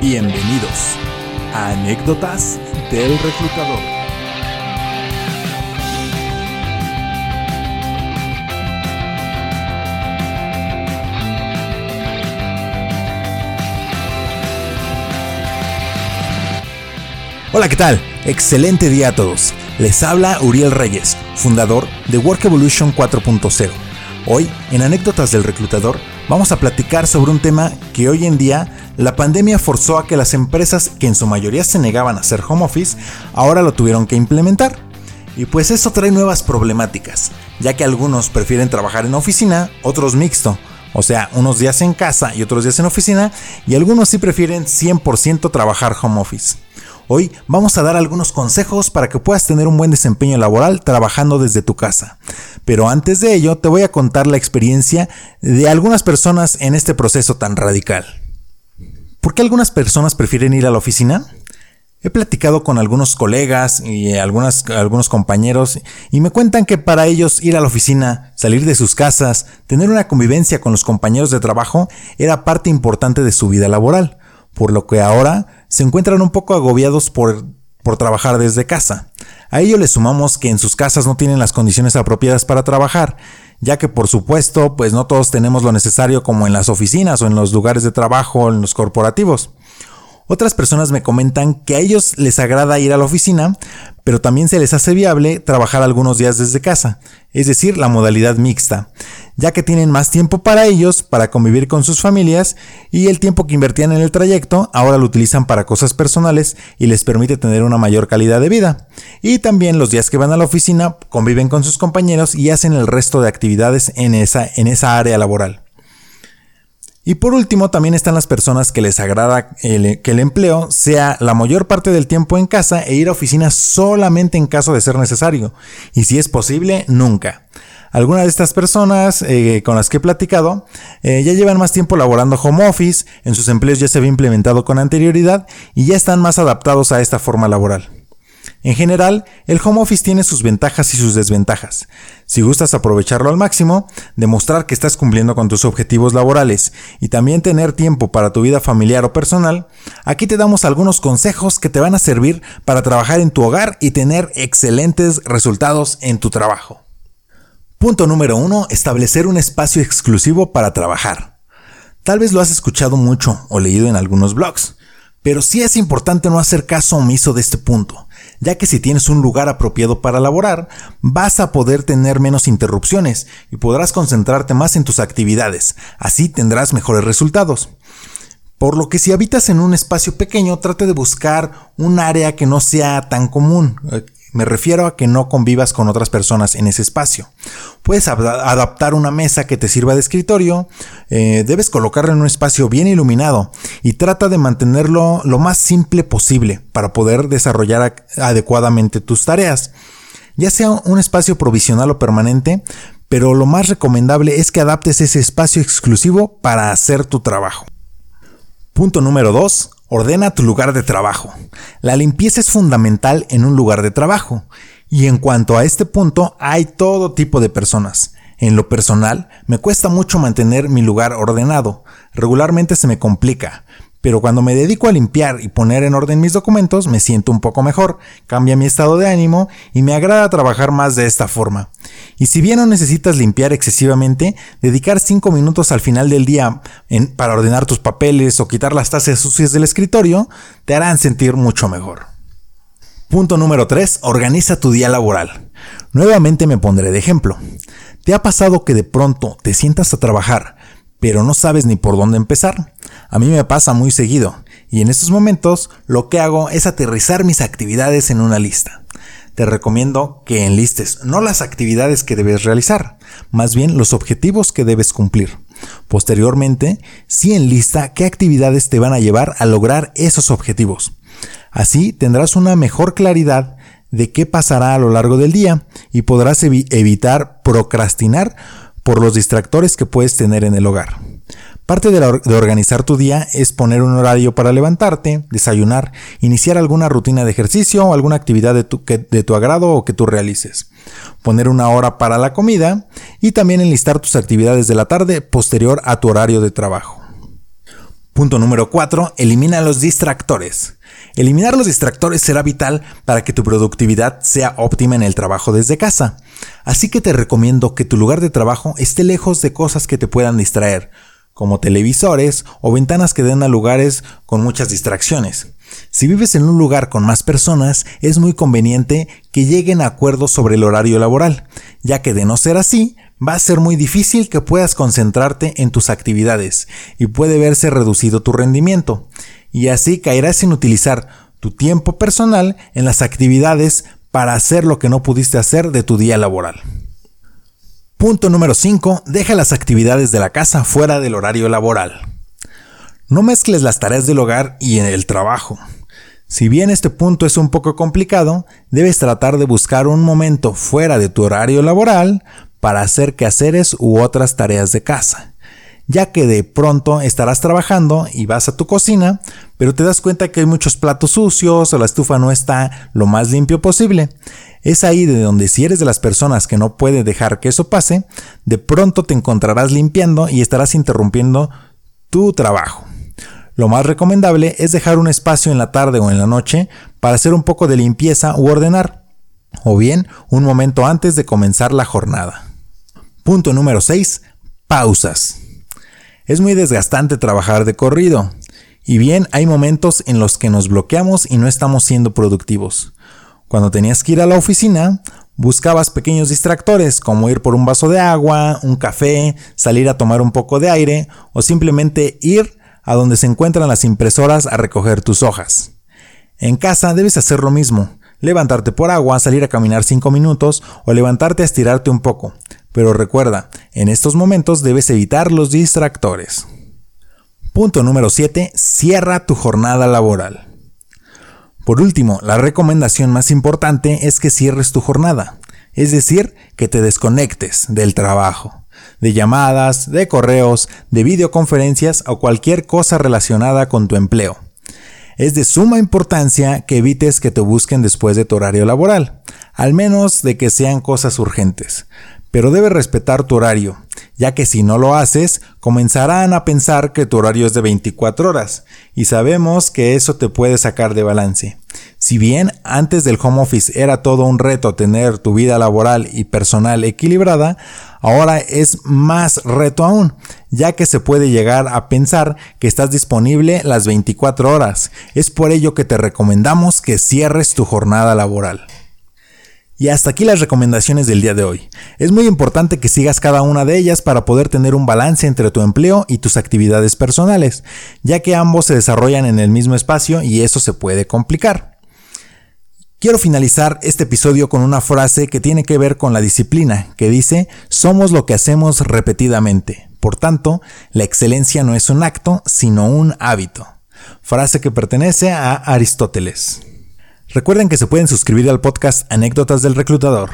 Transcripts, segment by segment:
Bienvenidos a Anécdotas del Reclutador. Hola, ¿qué tal? Excelente día a todos. Les habla Uriel Reyes, fundador de Work Evolution 4.0. Hoy, en Anécdotas del Reclutador, vamos a platicar sobre un tema que hoy en día la pandemia forzó a que las empresas que en su mayoría se negaban a hacer home office, ahora lo tuvieron que implementar. Y pues eso trae nuevas problemáticas, ya que algunos prefieren trabajar en oficina, otros mixto, o sea, unos días en casa y otros días en oficina, y algunos sí prefieren 100% trabajar home office. Hoy vamos a dar algunos consejos para que puedas tener un buen desempeño laboral trabajando desde tu casa. Pero antes de ello te voy a contar la experiencia de algunas personas en este proceso tan radical. ¿Por qué algunas personas prefieren ir a la oficina? He platicado con algunos colegas y algunos compañeros y me cuentan que para ellos ir a la oficina, salir de sus casas, tener una convivencia con los compañeros de trabajo era parte importante de su vida laboral, por lo que ahora se encuentran un poco agobiados por, por trabajar desde casa. A ello le sumamos que en sus casas no tienen las condiciones apropiadas para trabajar ya que por supuesto, pues no todos tenemos lo necesario como en las oficinas o en los lugares de trabajo o en los corporativos. Otras personas me comentan que a ellos les agrada ir a la oficina, pero también se les hace viable trabajar algunos días desde casa, es decir, la modalidad mixta, ya que tienen más tiempo para ellos, para convivir con sus familias y el tiempo que invertían en el trayecto ahora lo utilizan para cosas personales y les permite tener una mayor calidad de vida. Y también los días que van a la oficina conviven con sus compañeros y hacen el resto de actividades en esa, en esa área laboral. Y por último, también están las personas que les agrada que el empleo sea la mayor parte del tiempo en casa e ir a oficina solamente en caso de ser necesario. Y si es posible, nunca. Algunas de estas personas eh, con las que he platicado eh, ya llevan más tiempo laborando home office, en sus empleos ya se había implementado con anterioridad y ya están más adaptados a esta forma laboral. En general, el home office tiene sus ventajas y sus desventajas. Si gustas aprovecharlo al máximo, demostrar que estás cumpliendo con tus objetivos laborales y también tener tiempo para tu vida familiar o personal, aquí te damos algunos consejos que te van a servir para trabajar en tu hogar y tener excelentes resultados en tu trabajo. Punto número 1. Establecer un espacio exclusivo para trabajar. Tal vez lo has escuchado mucho o leído en algunos blogs, pero sí es importante no hacer caso omiso de este punto ya que si tienes un lugar apropiado para laborar, vas a poder tener menos interrupciones y podrás concentrarte más en tus actividades, así tendrás mejores resultados. Por lo que si habitas en un espacio pequeño, trate de buscar un área que no sea tan común, me refiero a que no convivas con otras personas en ese espacio. Puedes adaptar una mesa que te sirva de escritorio, eh, debes colocarla en un espacio bien iluminado y trata de mantenerlo lo más simple posible para poder desarrollar adecuadamente tus tareas. Ya sea un espacio provisional o permanente, pero lo más recomendable es que adaptes ese espacio exclusivo para hacer tu trabajo. Punto número 2. Ordena tu lugar de trabajo. La limpieza es fundamental en un lugar de trabajo. Y en cuanto a este punto, hay todo tipo de personas. En lo personal, me cuesta mucho mantener mi lugar ordenado. Regularmente se me complica, pero cuando me dedico a limpiar y poner en orden mis documentos, me siento un poco mejor, cambia mi estado de ánimo y me agrada trabajar más de esta forma. Y si bien no necesitas limpiar excesivamente, dedicar 5 minutos al final del día para ordenar tus papeles o quitar las tazas sucias del escritorio, te harán sentir mucho mejor. Punto número 3. Organiza tu día laboral. Nuevamente me pondré de ejemplo. ¿Te ha pasado que de pronto te sientas a trabajar, pero no sabes ni por dónde empezar? A mí me pasa muy seguido, y en estos momentos lo que hago es aterrizar mis actividades en una lista. Te recomiendo que enlistes no las actividades que debes realizar, más bien los objetivos que debes cumplir. Posteriormente, sí enlista qué actividades te van a llevar a lograr esos objetivos. Así tendrás una mejor claridad de qué pasará a lo largo del día y podrás evitar procrastinar por los distractores que puedes tener en el hogar. Parte de, organizar tu día es poner un horario para levantarte, desayunar, iniciar alguna rutina de ejercicio o alguna actividad de tu, de tu agrado o que tú realices. Poner una hora para la comida y también enlistar tus actividades de la tarde posterior a tu horario de trabajo. Punto número 4. Elimina los distractores. Eliminar los distractores será vital para que tu productividad sea óptima en el trabajo desde casa. Así que te recomiendo que tu lugar de trabajo esté lejos de cosas que te puedan distraer, como televisores o ventanas que den a lugares con muchas distracciones. Si vives en un lugar con más personas, es muy conveniente que lleguen a acuerdos sobre el horario laboral, ya que de no ser así, va a ser muy difícil que puedas concentrarte en tus actividades y puede verse reducido tu rendimiento, y así caerás en utilizar tu tiempo personal en las actividades para hacer lo que no pudiste hacer de tu día laboral. Punto número 5. Deja las actividades de la casa fuera del horario laboral. No mezcles las tareas del hogar y en el trabajo. Si bien este punto es un poco complicado, debes tratar de buscar un momento fuera de tu horario laboral para hacer quehaceres u otras tareas de casa, ya que de pronto estarás trabajando y vas a tu cocina, pero te das cuenta que hay muchos platos sucios o la estufa no está lo más limpio posible. Es ahí de donde si eres de las personas que no puede dejar que eso pase, de pronto te encontrarás limpiando y estarás interrumpiendo tu trabajo. Lo más recomendable es dejar un espacio en la tarde o en la noche para hacer un poco de limpieza u ordenar, o bien un momento antes de comenzar la jornada. Punto número 6. Pausas. Es muy desgastante trabajar de corrido. Y bien, hay momentos en los que nos bloqueamos y no estamos siendo productivos. Cuando tenías que ir a la oficina, buscabas pequeños distractores como ir por un vaso de agua, un café, salir a tomar un poco de aire o simplemente ir a donde se encuentran las impresoras a recoger tus hojas. En casa debes hacer lo mismo, levantarte por agua, salir a caminar 5 minutos o levantarte a estirarte un poco, pero recuerda, en estos momentos debes evitar los distractores. Punto número 7. Cierra tu jornada laboral. Por último, la recomendación más importante es que cierres tu jornada, es decir, que te desconectes del trabajo, de llamadas, de correos, de videoconferencias o cualquier cosa relacionada con tu empleo. Es de suma importancia que evites que te busquen después de tu horario laboral, al menos de que sean cosas urgentes, pero debes respetar tu horario, ya que si no lo haces, comenzarán a pensar que tu horario es de 24 horas, y sabemos que eso te puede sacar de balance. Si bien antes del home office era todo un reto tener tu vida laboral y personal equilibrada, ahora es más reto aún, ya que se puede llegar a pensar que estás disponible las 24 horas. Es por ello que te recomendamos que cierres tu jornada laboral. Y hasta aquí las recomendaciones del día de hoy. Es muy importante que sigas cada una de ellas para poder tener un balance entre tu empleo y tus actividades personales, ya que ambos se desarrollan en el mismo espacio y eso se puede complicar. Quiero finalizar este episodio con una frase que tiene que ver con la disciplina, que dice, somos lo que hacemos repetidamente. Por tanto, la excelencia no es un acto, sino un hábito. Frase que pertenece a Aristóteles. Recuerden que se pueden suscribir al podcast Anécdotas del Reclutador.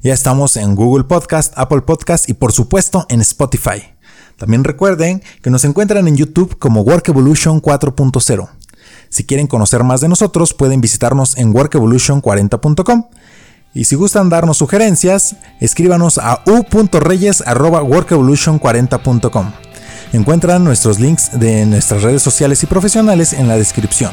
Ya estamos en Google Podcast, Apple Podcast y por supuesto en Spotify. También recuerden que nos encuentran en YouTube como Work Evolution 4.0. Si quieren conocer más de nosotros, pueden visitarnos en workevolution40.com. Y si gustan darnos sugerencias, escríbanos a u.reyes.workevolution40.com. Encuentran nuestros links de nuestras redes sociales y profesionales en la descripción.